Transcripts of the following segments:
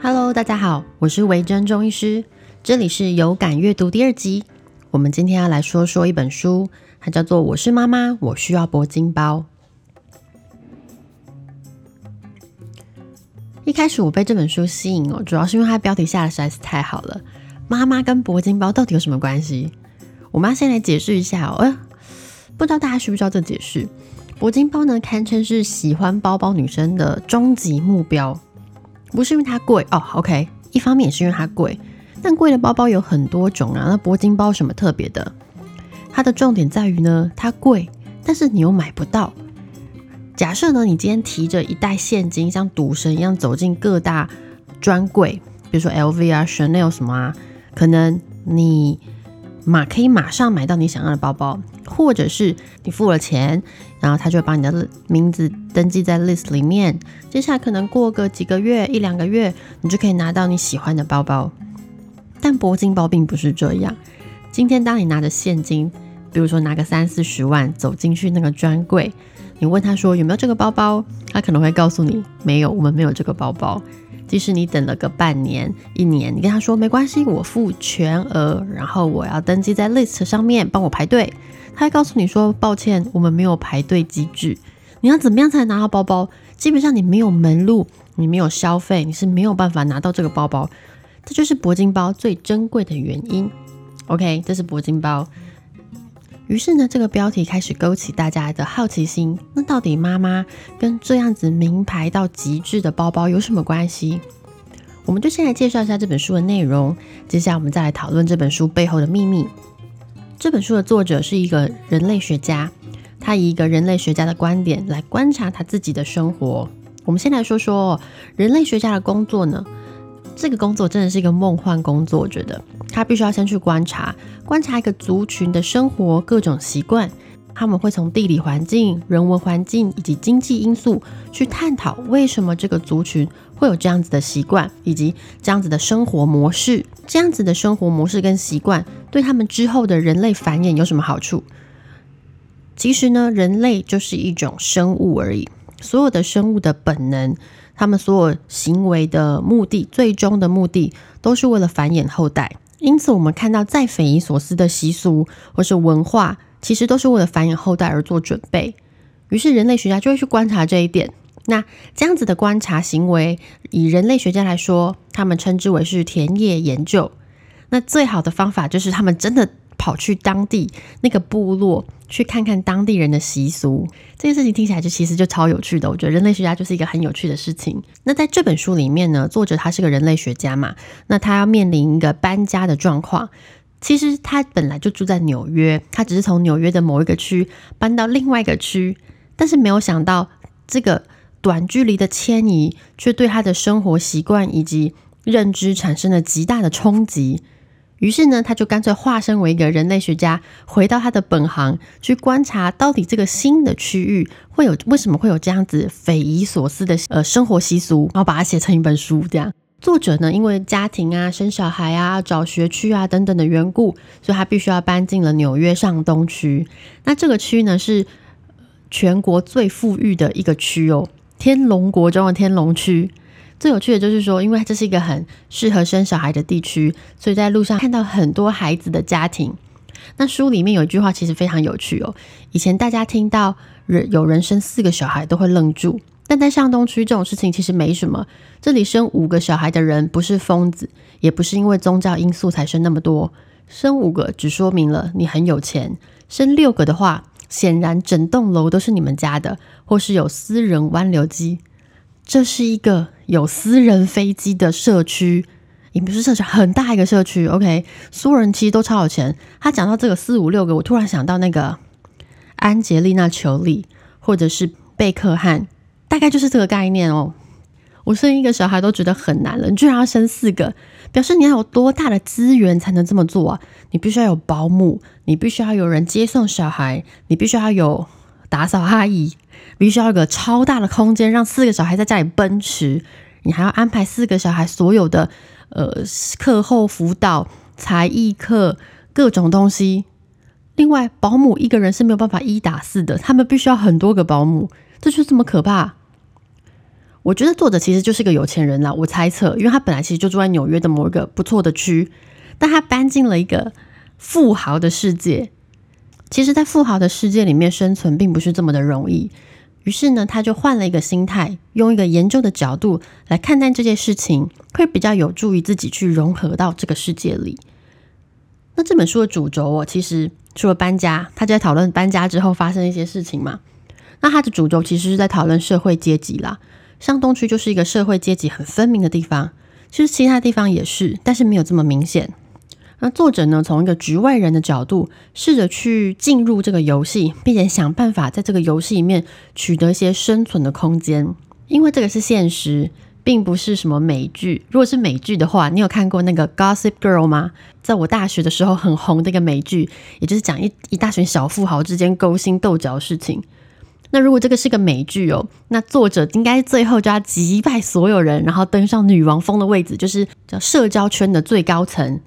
Hello，大家好，我是维珍中医师，这里是有感阅读第二集。我们今天要来说说一本书，它叫做《我是妈妈，我需要铂金包》。一开始我被这本书吸引哦，主要是因为它标题下的实在是太好了。妈妈跟铂金包到底有什么关系？我们要先来解释一下哦。不知道大家需不需要这解释？铂金包呢，堪称是喜欢包包女生的终极目标。不是因为它贵哦，OK，一方面也是因为它贵，但贵的包包有很多种啊。那铂金包什么特别的？它的重点在于呢，它贵，但是你又买不到。假设呢，你今天提着一袋现金，像赌神一样走进各大专柜，比如说 LV 啊、Chanel 什么啊，可能你。马可以马上买到你想要的包包，或者是你付了钱，然后他就把你的名字登记在 list 里面。接下来可能过个几个月、一两个月，你就可以拿到你喜欢的包包。但铂金包并不是这样。今天当你拿着现金，比如说拿个三四十万走进去那个专柜，你问他说有没有这个包包，他可能会告诉你没有，我们没有这个包包。即使你等了个半年、一年，你跟他说没关系，我付全额，然后我要登记在 list 上面，帮我排队。他会告诉你说，抱歉，我们没有排队机制。你要怎么样才能拿到包包？基本上你没有门路，你没有消费，你是没有办法拿到这个包包。这就是铂金包最珍贵的原因。OK，这是铂金包。于是呢，这个标题开始勾起大家的好奇心。那到底妈妈跟这样子名牌到极致的包包有什么关系？我们就先来介绍一下这本书的内容。接下来我们再来讨论这本书背后的秘密。这本书的作者是一个人类学家，他以一个人类学家的观点来观察他自己的生活。我们先来说说人类学家的工作呢。这个工作真的是一个梦幻工作，我觉得他必须要先去观察，观察一个族群的生活各种习惯，他们会从地理环境、人文环境以及经济因素去探讨为什么这个族群会有这样子的习惯，以及这样子的生活模式，这样子的生活模式跟习惯对他们之后的人类繁衍有什么好处？其实呢，人类就是一种生物而已，所有的生物的本能。他们所有行为的目的，最终的目的都是为了繁衍后代。因此，我们看到再匪夷所思的习俗或是文化，其实都是为了繁衍后代而做准备。于是，人类学家就会去观察这一点。那这样子的观察行为，以人类学家来说，他们称之为是田野研究。那最好的方法就是他们真的。跑去当地那个部落去看看当地人的习俗，这件事情听起来就其实就超有趣的。我觉得人类学家就是一个很有趣的事情。那在这本书里面呢，作者他是个人类学家嘛，那他要面临一个搬家的状况。其实他本来就住在纽约，他只是从纽约的某一个区搬到另外一个区，但是没有想到这个短距离的迁移却对他的生活习惯以及认知产生了极大的冲击。于是呢，他就干脆化身为一个人类学家，回到他的本行去观察，到底这个新的区域会有为什么会有这样子匪夷所思的呃生活习俗，然后把它写成一本书。这样，作者呢，因为家庭啊、生小孩啊、找学区啊等等的缘故，所以他必须要搬进了纽约上东区。那这个区呢，是全国最富裕的一个区哦，天龙国中的天龙区。最有趣的就是说，因为这是一个很适合生小孩的地区，所以在路上看到很多孩子的家庭。那书里面有一句话其实非常有趣哦。以前大家听到人有人生四个小孩都会愣住，但在上东区这种事情其实没什么。这里生五个小孩的人不是疯子，也不是因为宗教因素才生那么多。生五个只说明了你很有钱，生六个的话，显然整栋楼都是你们家的，或是有私人湾流机。这是一个有私人飞机的社区，也不是社区，很大一个社区。OK，所有人其实都超有钱。他讲到这个四五六个，我突然想到那个安杰丽娜·裘丽，或者是贝克汉，大概就是这个概念哦。我生一个小孩都觉得很难了，你居然要生四个，表示你要有多大的资源才能这么做啊？你必须要有保姆，你必须要有人接送小孩，你必须要有打扫阿姨。必须要有个超大的空间，让四个小孩在家里奔驰。你还要安排四个小孩所有的呃课后辅导、才艺课各种东西。另外，保姆一个人是没有办法一打四的，他们必须要很多个保姆，这就这么可怕。我觉得作者其实就是个有钱人啦，我猜测，因为他本来其实就住在纽约的某一个不错的区，但他搬进了一个富豪的世界。其实，在富豪的世界里面生存并不是这么的容易。于是呢，他就换了一个心态，用一个研究的角度来看待这件事情，会比较有助于自己去融合到这个世界里。那这本书的主轴哦，其实除了搬家，他就在讨论搬家之后发生一些事情嘛。那它的主轴其实是在讨论社会阶级啦。上东区就是一个社会阶级很分明的地方，其实其他地方也是，但是没有这么明显。那作者呢，从一个局外人的角度，试着去进入这个游戏，并且想办法在这个游戏里面取得一些生存的空间。因为这个是现实，并不是什么美剧。如果是美剧的话，你有看过那个《Gossip Girl》吗？在我大学的时候很红的一个美剧，也就是讲一一大群小富豪之间勾心斗角的事情。那如果这个是个美剧哦，那作者应该最后就要击败所有人，然后登上女王峰的位置，就是叫社交圈的最高层。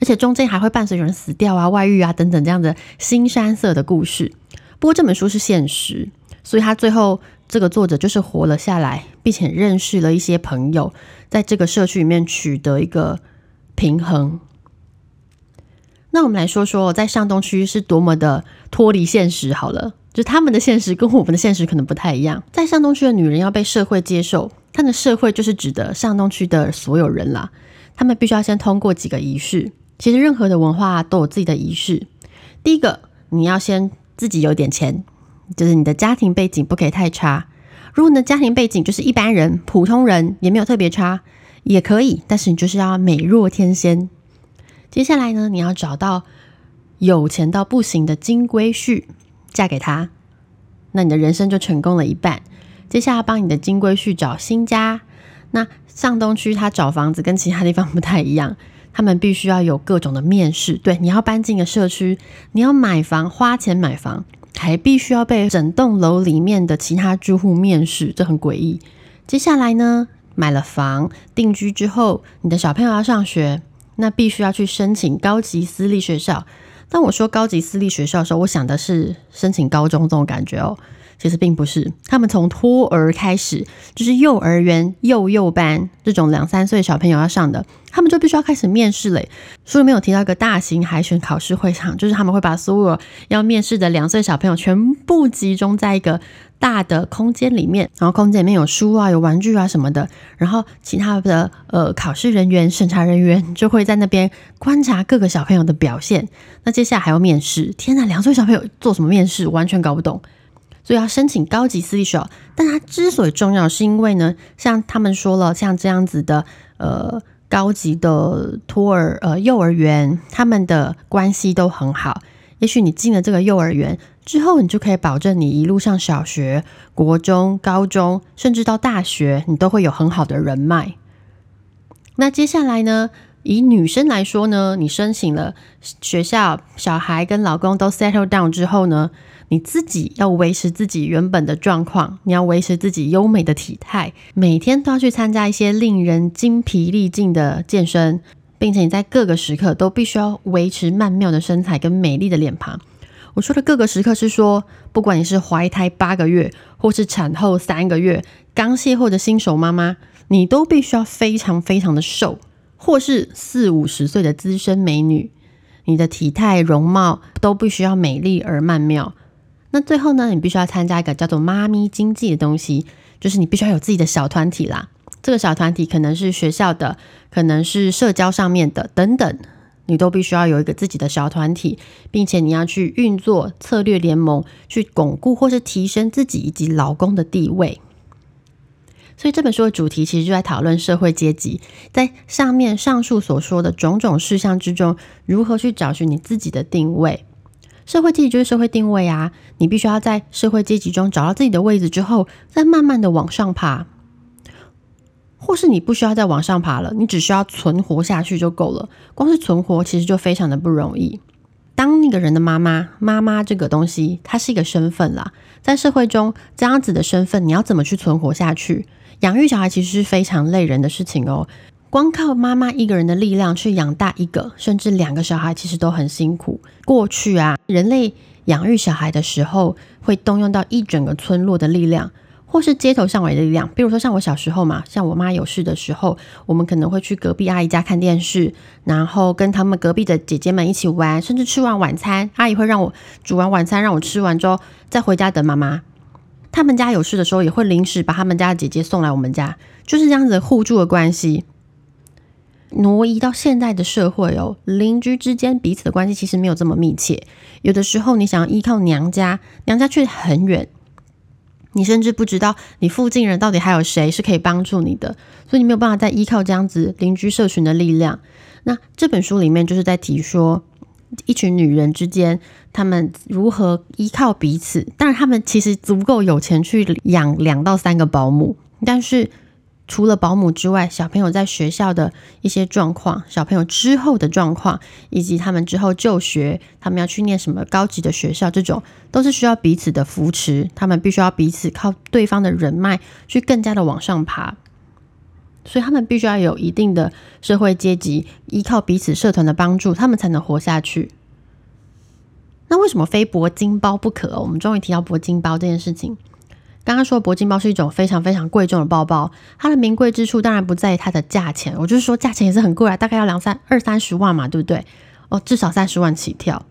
而且中间还会伴随有人死掉啊、外遇啊等等这样的新山色的故事。不过这本书是现实，所以他最后这个作者就是活了下来，并且认识了一些朋友，在这个社区里面取得一个平衡。那我们来说说，在上东区是多么的脱离现实。好了，就他们的现实跟我们的现实可能不太一样。在上东区的女人要被社会接受，她的社会就是指的上东区的所有人啦。他们必须要先通过几个仪式。其实任何的文化都有自己的仪式。第一个，你要先自己有点钱，就是你的家庭背景不可以太差。如果你的家庭背景就是一般人、普通人，也没有特别差，也可以。但是你就是要美若天仙。接下来呢，你要找到有钱到不行的金龟婿，嫁给他，那你的人生就成功了一半。接下来帮你的金龟婿找新家。那上东区他找房子跟其他地方不太一样。他们必须要有各种的面试，对，你要搬进个社区，你要买房，花钱买房，还必须要被整栋楼里面的其他住户面试，这很诡异。接下来呢，买了房定居之后，你的小朋友要上学，那必须要去申请高级私立学校。当我说高级私立学校的时候，我想的是申请高中这种感觉哦。其实并不是，他们从托儿开始，就是幼儿园、幼幼班这种两三岁小朋友要上的，他们就必须要开始面试嘞。书里面有提到一个大型海选考试会场，就是他们会把所有要面试的两岁小朋友全部集中在一个大的空间里面，然后空间里面有书啊、有玩具啊什么的，然后其他的呃考试人员、审查人员就会在那边观察各个小朋友的表现。那接下来还要面试，天呐，两岁小朋友做什么面试？完全搞不懂。所以要申请高级私立学校，但它之所以重要，是因为呢，像他们说了，像这样子的呃高级的托儿呃幼儿园，他们的关系都很好。也许你进了这个幼儿园之后，你就可以保证你一路上小学、国中、高中，甚至到大学，你都会有很好的人脉。那接下来呢，以女生来说呢，你申请了学校，小孩跟老公都 settle down 之后呢？你自己要维持自己原本的状况，你要维持自己优美的体态，每天都要去参加一些令人精疲力尽的健身，并且你在各个时刻都必须要维持曼妙的身材跟美丽的脸庞。我说的各个时刻是说，不管你是怀胎八个月，或是产后三个月，刚卸货的新手妈妈，你都必须要非常非常的瘦，或是四五十岁的资深美女，你的体态容貌都必须要美丽而曼妙。那最后呢，你必须要参加一个叫做“妈咪经济”的东西，就是你必须要有自己的小团体啦。这个小团体可能是学校的，可能是社交上面的等等，你都必须要有一个自己的小团体，并且你要去运作策略联盟，去巩固或是提升自己以及老公的地位。所以这本书的主题其实就在讨论社会阶级，在上面上述所说的种种事项之中，如何去找寻你自己的定位。社会阶级就是社会定位啊，你必须要在社会阶级中找到自己的位置之后，再慢慢的往上爬，或是你不需要再往上爬了，你只需要存活下去就够了。光是存活其实就非常的不容易。当那个人的妈妈，妈妈这个东西，它是一个身份啦，在社会中这样子的身份，你要怎么去存活下去？养育小孩其实是非常累人的事情哦。光靠妈妈一个人的力量去养大一个甚至两个小孩，其实都很辛苦。过去啊，人类养育小孩的时候，会动用到一整个村落的力量，或是街头巷尾的力量。比如说像我小时候嘛，像我妈有事的时候，我们可能会去隔壁阿姨家看电视，然后跟他们隔壁的姐姐们一起玩，甚至吃完晚餐，阿姨会让我煮完晚餐，让我吃完之后再回家等妈妈。他们家有事的时候，也会临时把他们家的姐姐送来我们家，就是这样子互助的关系。挪移到现在的社会哦，邻居之间彼此的关系其实没有这么密切。有的时候你想要依靠娘家，娘家却很远，你甚至不知道你附近人到底还有谁是可以帮助你的，所以你没有办法再依靠这样子邻居社群的力量。那这本书里面就是在提说，一群女人之间，她们如何依靠彼此。当然，她们其实足够有钱去养两到三个保姆，但是。除了保姆之外，小朋友在学校的一些状况，小朋友之后的状况，以及他们之后就学，他们要去念什么高级的学校，这种都是需要彼此的扶持。他们必须要彼此靠对方的人脉去更加的往上爬，所以他们必须要有一定的社会阶级，依靠彼此社团的帮助，他们才能活下去。那为什么非铂金包不可？我们终于提到铂金包这件事情。刚刚说铂金包是一种非常非常贵重的包包，它的名贵之处当然不在于它的价钱，我就是说价钱也是很贵啊，大概要两三二三十万嘛，对不对？哦，至少三十万起跳。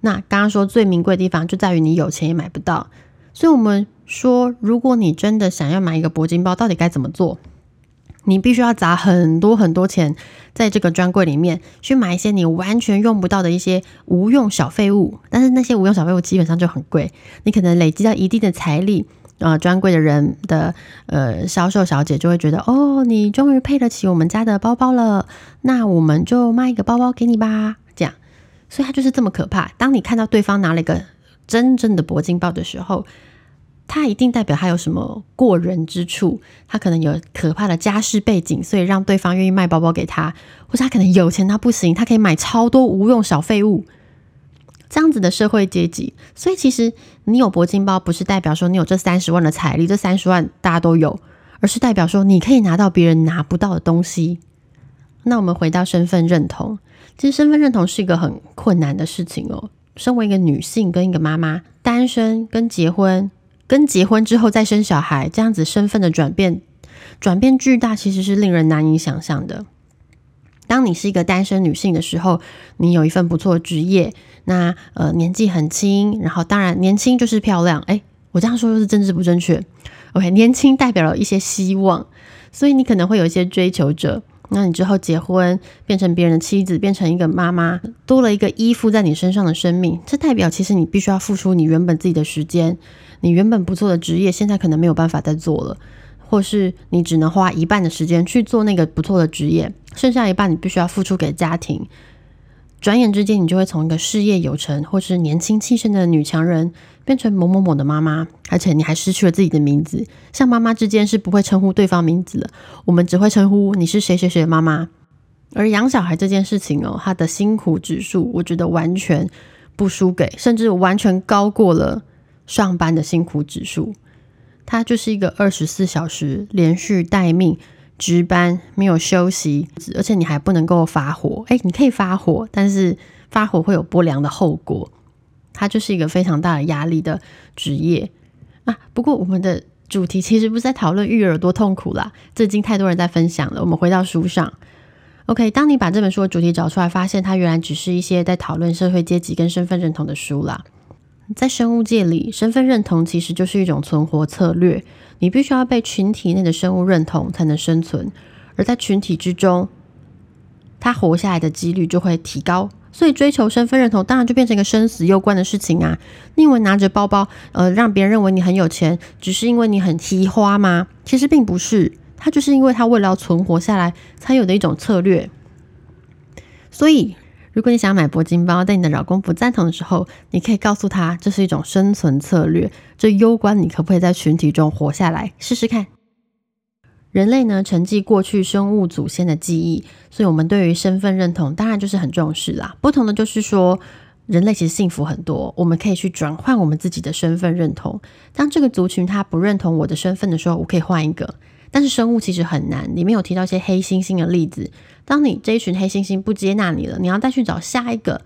那刚刚说最名贵的地方就在于你有钱也买不到，所以我们说，如果你真的想要买一个铂金包，到底该怎么做？你必须要砸很多很多钱在这个专柜里面去买一些你完全用不到的一些无用小废物，但是那些无用小废物基本上就很贵，你可能累积到一定的财力。啊，专柜的人的呃销售小姐就会觉得，哦，你终于配得起我们家的包包了，那我们就卖一个包包给你吧。这样，所以它就是这么可怕。当你看到对方拿了一个真正的铂金包的时候，它一定代表他有什么过人之处，他可能有可怕的家世背景，所以让对方愿意卖包包给他，或者他可能有钱到不行，他可以买超多无用小废物。这样子的社会阶级，所以其实你有铂金包，不是代表说你有这三十万的财力，这三十万大家都有，而是代表说你可以拿到别人拿不到的东西。那我们回到身份认同，其实身份认同是一个很困难的事情哦。身为一个女性跟一个妈妈，单身跟结婚，跟结婚之后再生小孩，这样子身份的转变，转变巨大，其实是令人难以想象的。当你是一个单身女性的时候，你有一份不错的职业，那呃年纪很轻，然后当然年轻就是漂亮，哎，我这样说又是政治不正确。OK，年轻代表了一些希望，所以你可能会有一些追求者。那你之后结婚，变成别人的妻子，变成一个妈妈，多了一个依附在你身上的生命，这代表其实你必须要付出你原本自己的时间，你原本不错的职业，现在可能没有办法再做了。或是你只能花一半的时间去做那个不错的职业，剩下一半你必须要付出给家庭。转眼之间，你就会从一个事业有成或是年轻气盛的女强人，变成某某某的妈妈，而且你还失去了自己的名字。像妈妈之间是不会称呼对方名字了，我们只会称呼你是谁谁谁妈妈。而养小孩这件事情哦，它的辛苦指数，我觉得完全不输给，甚至完全高过了上班的辛苦指数。它就是一个二十四小时连续待命、值班没有休息，而且你还不能够发火。哎，你可以发火，但是发火会有不良的后果。它就是一个非常大的压力的职业啊。不过我们的主题其实不是在讨论育儿多痛苦啦，这已经太多人在分享了。我们回到书上，OK。当你把这本书的主题找出来，发现它原来只是一些在讨论社会阶级跟身份认同的书啦。在生物界里，身份认同其实就是一种存活策略。你必须要被群体内的生物认同才能生存，而在群体之中，它活下来的几率就会提高。所以，追求身份认同当然就变成一个生死攸关的事情啊！你以为拿着包包，呃，让别人认为你很有钱，只是因为你很提花吗？其实并不是，它就是因为他为了要存活下来才有的一种策略。所以。如果你想买铂金包，但你的老公不赞同的时候，你可以告诉他这是一种生存策略，这攸关你可不可以在群体中活下来，试试看。人类呢，承继过去生物祖先的记忆，所以我们对于身份认同当然就是很重视啦。不同的就是说，人类其实幸福很多，我们可以去转换我们自己的身份认同。当这个族群他不认同我的身份的时候，我可以换一个。但是生物其实很难，里面有提到一些黑猩猩的例子。当你这一群黑猩猩不接纳你了，你要再去找下一个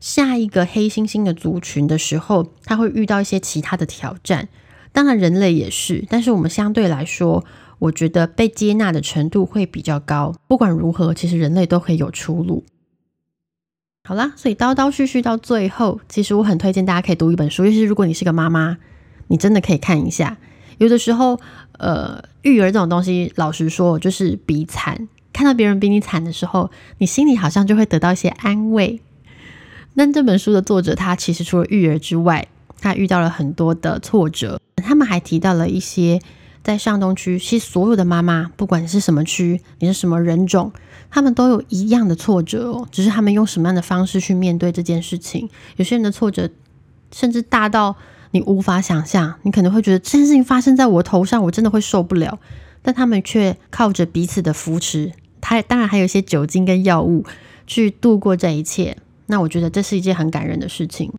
下一个黑猩猩的族群的时候，他会遇到一些其他的挑战。当然人类也是，但是我们相对来说，我觉得被接纳的程度会比较高。不管如何，其实人类都可以有出路。好啦，所以叨叨絮絮到最后，其实我很推荐大家可以读一本书，尤其是如果你是个妈妈，你真的可以看一下。有的时候，呃，育儿这种东西，老实说，就是比惨。看到别人比你惨的时候，你心里好像就会得到一些安慰。但这本书的作者，他其实除了育儿之外，他遇到了很多的挫折。他们还提到了一些在上东区，其实所有的妈妈，不管是什么区，你是什么人种，他们都有一样的挫折哦，只是他们用什么样的方式去面对这件事情。有些人的挫折甚至大到你无法想象，你可能会觉得这件事情发生在我头上，我真的会受不了。但他们却靠着彼此的扶持。他当然还有一些酒精跟药物去度过这一切，那我觉得这是一件很感人的事情。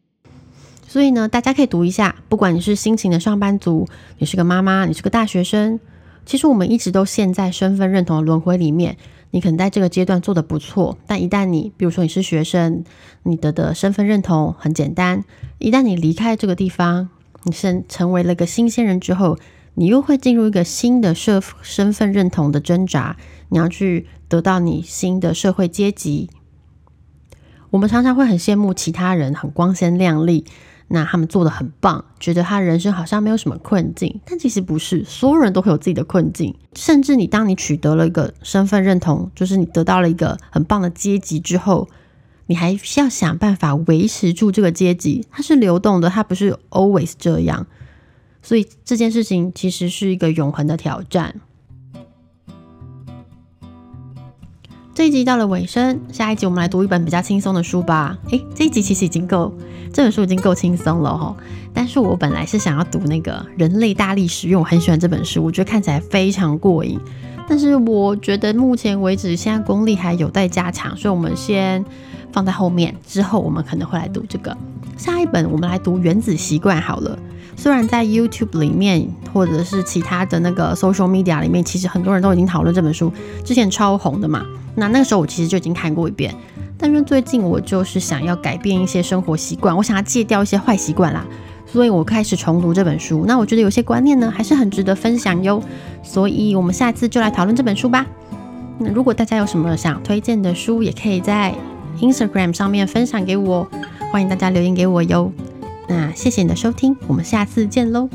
所以呢，大家可以读一下，不管你是辛勤的上班族，你是个妈妈，你是个大学生，其实我们一直都陷在身份认同的轮回里面。你可能在这个阶段做的不错，但一旦你，比如说你是学生，你的的身份认同很简单，一旦你离开这个地方，你是成为了个新鲜人之后，你又会进入一个新的社身份认同的挣扎。你要去得到你新的社会阶级。我们常常会很羡慕其他人很光鲜亮丽，那他们做的很棒，觉得他人生好像没有什么困境。但其实不是，所有人都会有自己的困境。甚至你当你取得了一个身份认同，就是你得到了一个很棒的阶级之后，你还需要想办法维持住这个阶级。它是流动的，它不是 always 这样。所以这件事情其实是一个永恒的挑战。这一集到了尾声，下一集我们来读一本比较轻松的书吧。诶，这一集其实已经够，这本书已经够轻松了哈。但是我本来是想要读那个《人类大历史》，因为我很喜欢这本书，我觉得看起来非常过瘾。但是我觉得目前为止，现在功力还有待加强，所以我们先放在后面，之后我们可能会来读这个。下一本我们来读《原子习惯》好了。虽然在 YouTube 里面或者是其他的那个 Social Media 里面，其实很多人都已经讨论这本书，之前超红的嘛。那那个时候我其实就已经看过一遍，但是最近我就是想要改变一些生活习惯，我想要戒掉一些坏习惯啦，所以我开始重读这本书。那我觉得有些观念呢还是很值得分享哟，所以我们下次就来讨论这本书吧。那如果大家有什么想推荐的书，也可以在 Instagram 上面分享给我，欢迎大家留言给我哟。那谢谢你的收听，我们下次见喽。